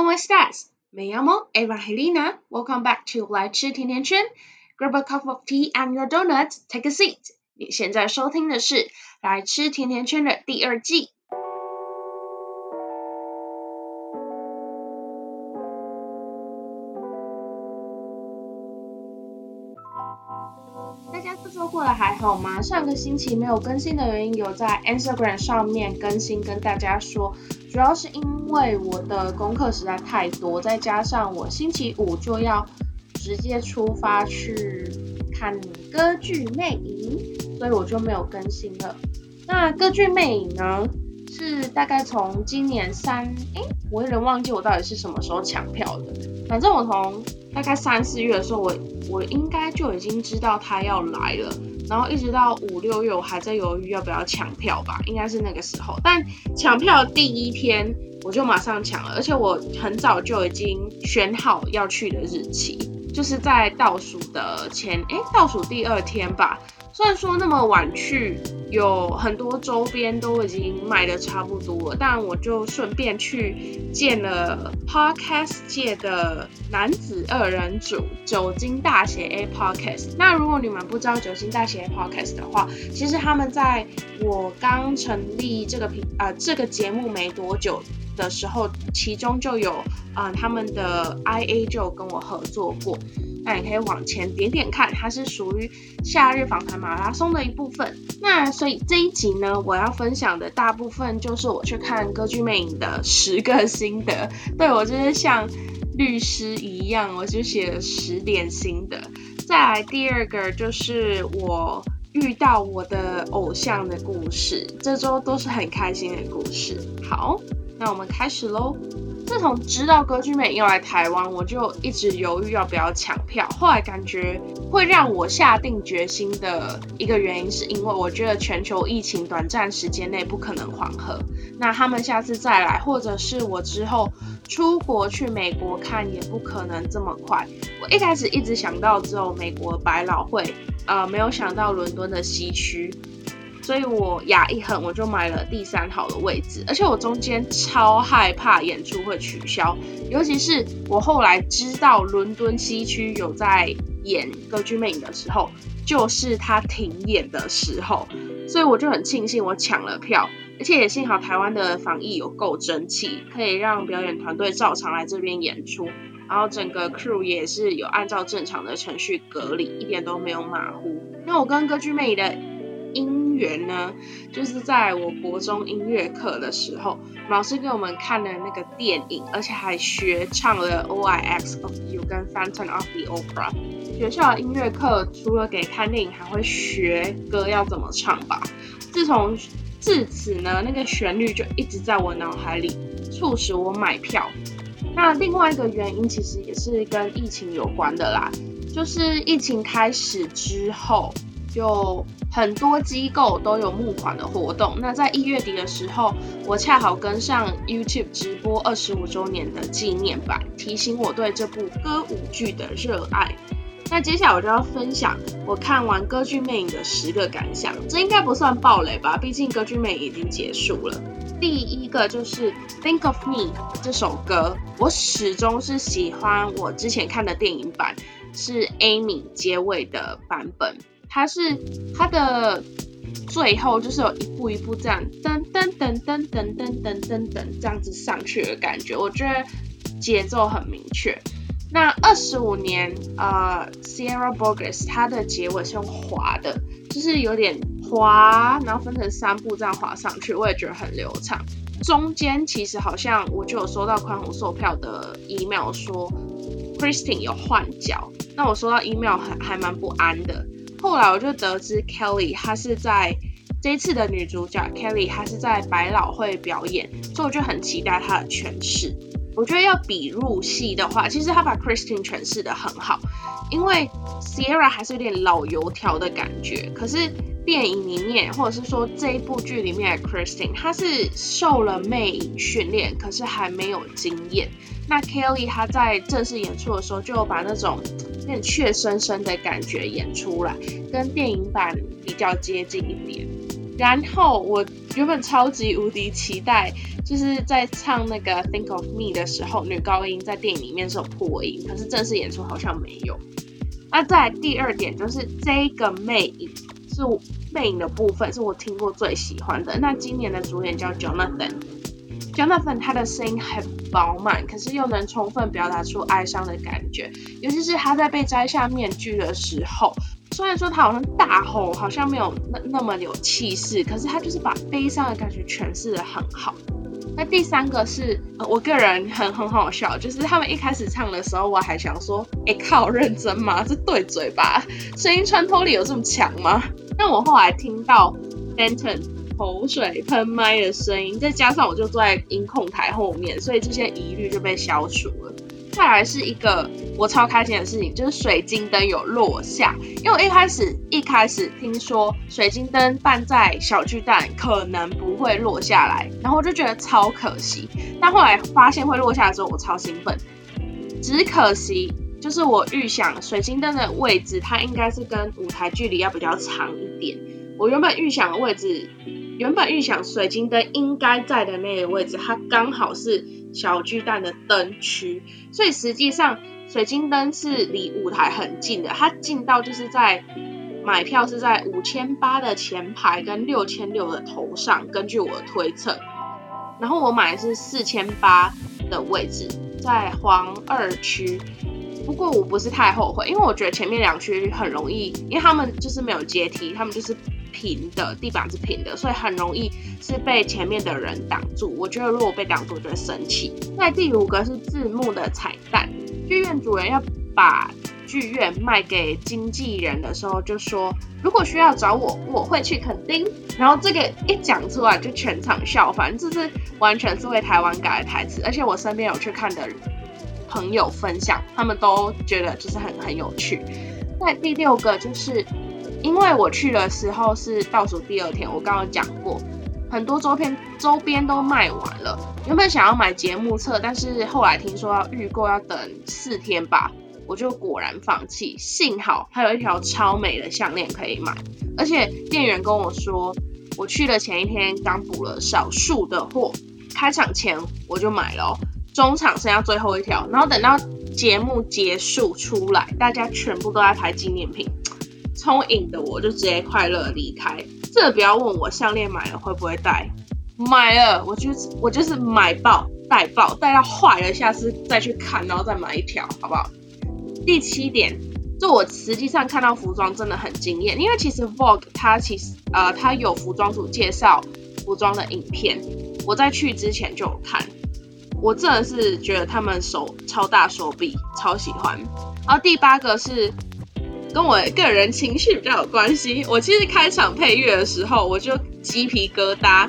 ¿Cómo estás? Me llamo Evangelina. Welcome back to 来吃甜甜圈。Grab a cup of tea and your donuts. Take a seat. 你现在收听的是《来吃甜甜圈》的第二季。好吗？上个星期没有更新的原因，有在 Instagram 上面更新跟大家说，主要是因为我的功课实在太多，再加上我星期五就要直接出发去看歌剧魅影，所以我就没有更新了。那歌剧魅影呢，是大概从今年三，诶，我有点忘记我到底是什么时候抢票的。反正我从大概三四月的时候，我我应该就已经知道他要来了，然后一直到五六月，我还在犹豫要不要抢票吧，应该是那个时候。但抢票第一天我就马上抢了，而且我很早就已经选好要去的日期，就是在倒数的前，诶，倒数第二天吧。虽然说那么晚去，有很多周边都已经卖的差不多了，但我就顺便去见了 Podcast 界的男子二人组酒精大写 A Podcast。那如果你们不知道酒精大写 A Podcast 的话，其实他们在我刚成立这个频啊这个节目没多久的时候，其中就有啊他们的 IA 就跟我合作过。那你可以往前点点看，它是属于夏日访谈马拉松的一部分。那所以这一集呢，我要分享的大部分就是我去看歌剧魅影的十个心得。对我就是像律师一样，我就写了十点心得。再来第二个就是我遇到我的偶像的故事，这周都是很开心的故事。好，那我们开始喽。自从知道歌剧魅影要来台湾，我就一直犹豫要不要抢票。后来感觉会让我下定决心的一个原因，是因为我觉得全球疫情短暂时间内不可能缓和。那他们下次再来，或者是我之后出国去美国看，也不可能这么快。我一开始一直想到只有美国百老汇，呃，没有想到伦敦的西区。所以我牙一狠，我就买了第三好的位置，而且我中间超害怕演出会取消，尤其是我后来知道伦敦西区有在演歌剧魅影的时候，就是他停演的时候，所以我就很庆幸我抢了票，而且也幸好台湾的防疫有够争气，可以让表演团队照常来这边演出，然后整个 crew 也是有按照正常的程序隔离，一点都没有马虎。那我跟歌剧魅影的姻缘呢，就是在我国中音乐课的时候，老师给我们看了那个电影，而且还学唱了 O I X of You 跟 Phantom of the Opera。学校的音乐课除了给看电影，还会学歌要怎么唱吧。自从自此呢，那个旋律就一直在我脑海里，促使我买票。那另外一个原因其实也是跟疫情有关的啦，就是疫情开始之后。有很多机构都有募款的活动。那在一月底的时候，我恰好跟上 YouTube 直播二十五周年的纪念版，提醒我对这部歌舞剧的热爱。那接下来我就要分享我看完歌剧魅影的十个感想。这应该不算暴雷吧？毕竟歌剧魅影已经结束了。第一个就是《Think of Me》这首歌，我始终是喜欢我之前看的电影版，是 Amy 结尾的版本。它是它的最后就是有一步一步这样噔噔噔噔噔噔噔噔噔这样子上去的感觉，我觉得节奏很明确。那二十五年呃，Sierra Burgess 它的结尾是用滑的，就是有点滑，然后分成三步这样滑上去，我也觉得很流畅。中间其实好像我就有收到宽宏售票的 email 说 Christine 有换脚，那我收到 email 还还蛮不安的。后来我就得知 Kelly 她是在这次的女主角 Kelly 她是在百老汇表演，所以我就很期待她的诠释。我觉得要比入戏的话，其实她把 Christine 诠释的很好，因为 Sierra 还是有点老油条的感觉。可是电影里面或者是说这一部剧里面的 Christine，她是受了魅影训练，可是还没有经验。那 Kelly 她在正式演出的时候，就把那种点怯生生的感觉演出来，跟电影版比较接近一点。然后我原本超级无敌期待，就是在唱那个 Think of Me 的时候，女高音在电影里面是有破音，可是正式演出好像没有。那在第二点就是这个魅影是魅影的部分是我听过最喜欢的。那今年的主演叫 Jonathan，Jonathan 他的声音很饱满，可是又能充分表达出哀伤的感觉，尤其是他在被摘下面具的时候。虽然说他好像大吼，好像没有那那么有气势，可是他就是把悲伤的感觉诠释的很好。那第三个是，我个人很很好笑，就是他们一开始唱的时候，我还想说，哎靠，认真吗？这对嘴吧？声音穿透力有这么强吗？但我后来听到 Denton 口水喷麦的声音，再加上我就坐在音控台后面，所以这些疑虑就被消除了。再来是一个我超开心的事情，就是水晶灯有落下。因为我一开始一开始听说水晶灯办在小巨蛋可能不会落下来，然后我就觉得超可惜。但后来发现会落下的时候，我超兴奋。只可惜就是我预想水晶灯的位置，它应该是跟舞台距离要比较长一点。我原本预想的位置，原本预想水晶灯应该在的那个位置，它刚好是。小巨蛋的灯区，所以实际上水晶灯是离舞台很近的，它近到就是在买票是在五千八的前排跟六千六的头上，根据我的推测，然后我买的是四千八的位置，在黄二区，不过我不是太后悔，因为我觉得前面两区很容易，因为他们就是没有阶梯，他们就是。平的地板是平的，所以很容易是被前面的人挡住。我觉得如果被挡住，就会生气。那第五个是字幕的彩蛋，剧院主人要把剧院卖给经纪人的时候，就说如果需要找我，我会去肯定。然后这个一讲出来，就全场笑反正，这是完全是为台湾改的台词。而且我身边有去看的朋友分享，他们都觉得就是很很有趣。那第六个就是。因为我去的时候是倒数第二天，我刚刚讲过，很多周边周边都卖完了。原本想要买节目册，但是后来听说要预购要等四天吧，我就果然放弃。幸好还有一条超美的项链可以买，而且店员跟我说，我去的前一天刚补了少数的货，开场前我就买了，中场剩下最后一条，然后等到节目结束出来，大家全部都在拍纪念品。聪颖的我就直接快乐离开，这不要问我项链买了会不会戴，买了我就我就是买爆戴爆戴到坏了，下次再去看，然后再买一条，好不好？第七点，就我实际上看到服装真的很惊艳，因为其实 Vogue 它其实呃它有服装组介绍服装的影片，我在去之前就有看，我真的是觉得他们手超大手臂，超喜欢。然后第八个是。跟我个人情绪比较有关系。我其实开场配乐的时候，我就鸡皮疙瘩，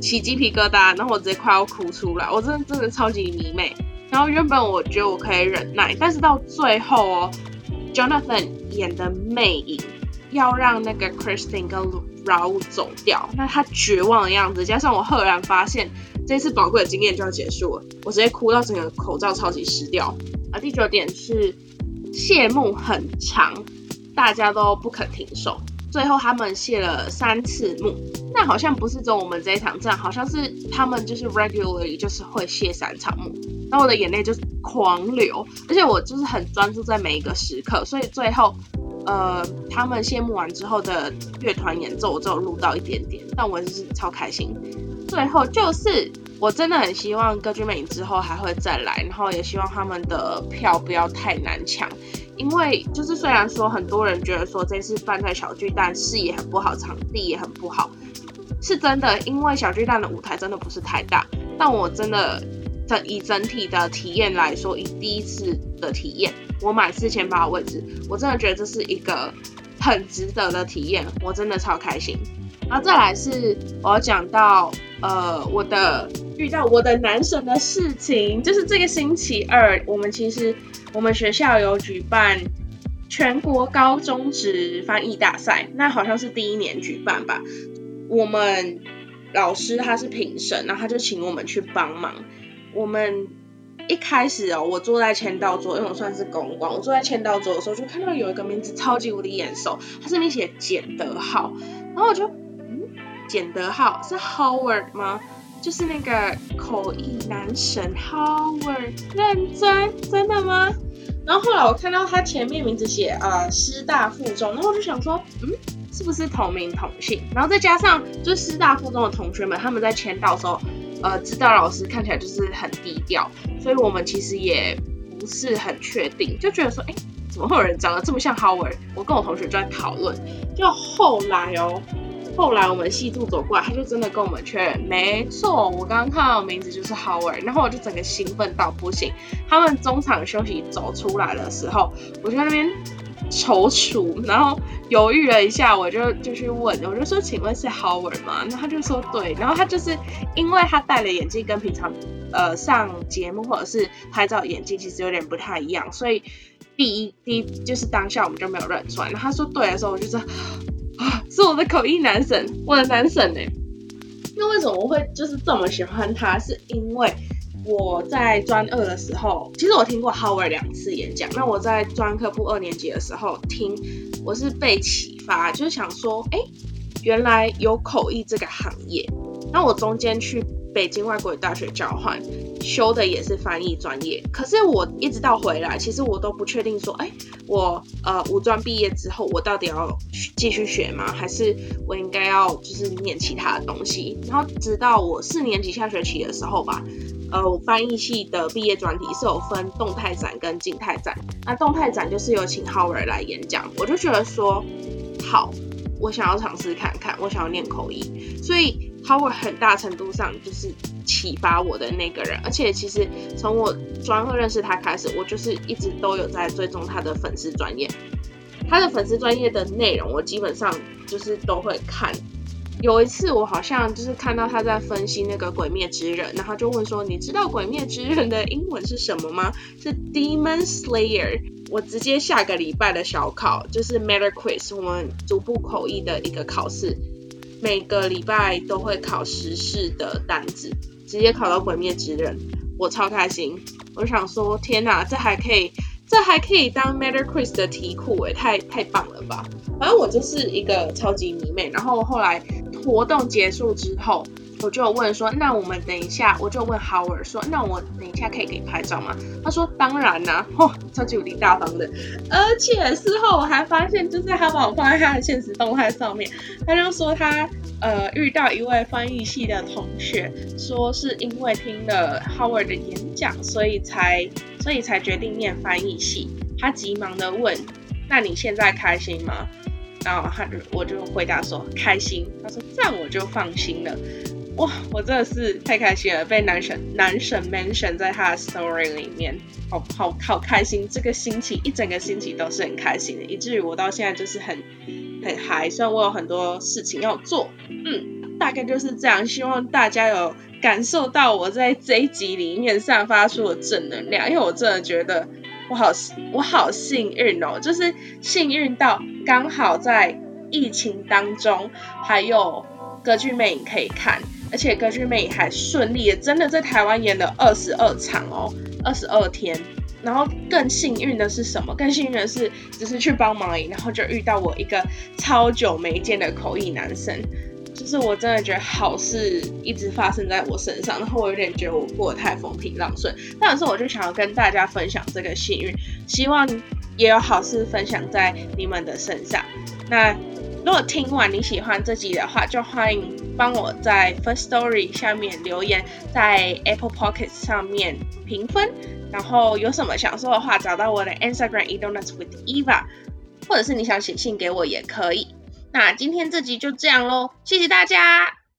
起鸡皮疙瘩，然后我直接快要哭出来。我真的真的超级迷妹。然后原本我觉得我可以忍耐，但是到最后哦，Jonathan 演的魅影要让那个 Christine 跟 Rau 走掉，那他绝望的样子，加上我赫然发现这次宝贵的经验就要结束了，我直接哭到整个口罩超级湿掉。啊，第九点是谢幕很长。大家都不肯停手，最后他们谢了三次幕，那好像不是只有我们这一场战，好像是他们就是 regularly 就是会谢三场幕，那我的眼泪就是狂流，而且我就是很专注在每一个时刻，所以最后呃他们谢幕完之后的乐团演奏我只有录到一点点，但我就是超开心。最后就是我真的很希望歌剧魅影之后还会再来，然后也希望他们的票不要太难抢。因为就是虽然说很多人觉得说这次办在小巨蛋视野很不好，场地也很不好，是真的。因为小巨蛋的舞台真的不是太大，但我真的整以整体的体验来说，以第一次的体验，我买四千八的位置，我真的觉得这是一个很值得的体验，我真的超开心。然后再来是我要讲到呃我的遇到我的男神的事情，就是这个星期二，我们其实。我们学校有举办全国高中职翻译大赛，那好像是第一年举办吧。我们老师他是评审，然后他就请我们去帮忙。我们一开始哦，我坐在签到桌，因为我算是公关，我坐在签到桌的时候就看到有一个名字超级无敌眼熟，他上面写简德浩，然后我就。简德浩是 Howard 吗？就是那个口译男神 Howard，认真，真的吗？然后后来我看到他前面名字写呃师大附中，然后我就想说，嗯，是不是同名同姓？然后再加上就师大附中的同学们，他们在签到的时候，呃，指导老师看起来就是很低调，所以我们其实也不是很确定，就觉得说，哎，怎么会有人长得这么像 Howard？我跟我同学就在讨论，就后来哦。后来我们细度走过来，他就真的跟我们确认，没错，我刚刚看到名字就是 Howard，然后我就整个兴奋到不行。他们中场休息走出来的时候，我就在那边踌躇，然后犹豫了一下，我就就去问，我就说，请问是 Howard 吗？然后他就说对，然后他就是因为他戴了眼镜，跟平常呃上节目或者是拍照眼镜其实有点不太一样，所以第一第一就是当下我们就没有认出来。然后他说对的时候，我就说。是我的口译男神，我的男神呢？那为什么我会就是这么喜欢他？是因为我在专二的时候，其实我听过 Howard 两次演讲。那我在专科部二年级的时候听，我是被启发，就是想说，哎，原来有口译这个行业。那我中间去。北京外国语大学交换，修的也是翻译专业。可是我一直到回来，其实我都不确定说，哎，我呃五专毕业之后，我到底要继续学吗？还是我应该要就是念其他的东西？然后直到我四年级下学期的时候吧，呃，我翻译系的毕业专题是有分动态展跟静态展。那动态展就是有请 Howard 来演讲，我就觉得说，好，我想要尝试看看，我想要念口译，所以。他会很大程度上就是启发我的那个人，而且其实从我专二认识他开始，我就是一直都有在追踪他的粉丝专业，他的粉丝专业的内容我基本上就是都会看。有一次我好像就是看到他在分析那个《鬼灭之刃》，然后就问说：“你知道《鬼灭之刃》的英文是什么吗？”是 Demon Slayer。我直接下个礼拜的小考就是 Matter Quiz，我们逐步口译的一个考试。每个礼拜都会考时事的单子，直接考到《鬼灭之刃》，我超开心。我想说，天哪，这还可以，这还可以当 Matter Quiz 的题库诶，太太棒了吧！反正我就是一个超级迷妹。然后后来活动结束之后。我就问说，那我们等一下，我就问 Howard 说，那我等一下可以给你拍照吗？他说当然啦，嚯，超级无敌大方的。而且事后我还发现，就是他把我放在他的现实动态上面，他就说他呃遇到一位翻译系的同学，说是因为听了 Howard 的演讲，所以才所以才决定念翻译系。他急忙的问，那你现在开心吗？然后他就我就回答说开心。他说这样我就放心了。哇，我真的是太开心了，被男神男神 mention 在他的 story 里面，好好好开心，这个星期一整个星期都是很开心的，以至于我到现在就是很很嗨，虽然我有很多事情要做，嗯，大概就是这样，希望大家有感受到我在这一集里面散发出的正能量，因为我真的觉得我好我好幸运哦，就是幸运到刚好在疫情当中还有歌剧魅影可以看。而且歌剧魅影还顺利的，真的在台湾演了二十二场哦，二十二天。然后更幸运的是什么？更幸运的是，只是去帮忙而已，然后就遇到我一个超久没见的口译男生。就是我真的觉得好事一直发生在我身上，然后我有点觉得我过得太风平浪顺。但是我就想要跟大家分享这个幸运，希望也有好事分享在你们的身上。那。如果听完你喜欢这集的话，就欢迎帮我在 First Story 下面留言，在 Apple p o c k e t 上面评分。然后有什么想说的话，找到我的 Instagram e donuts with Eva，或者是你想写信给我也可以。那今天这集就这样喽，谢谢大家。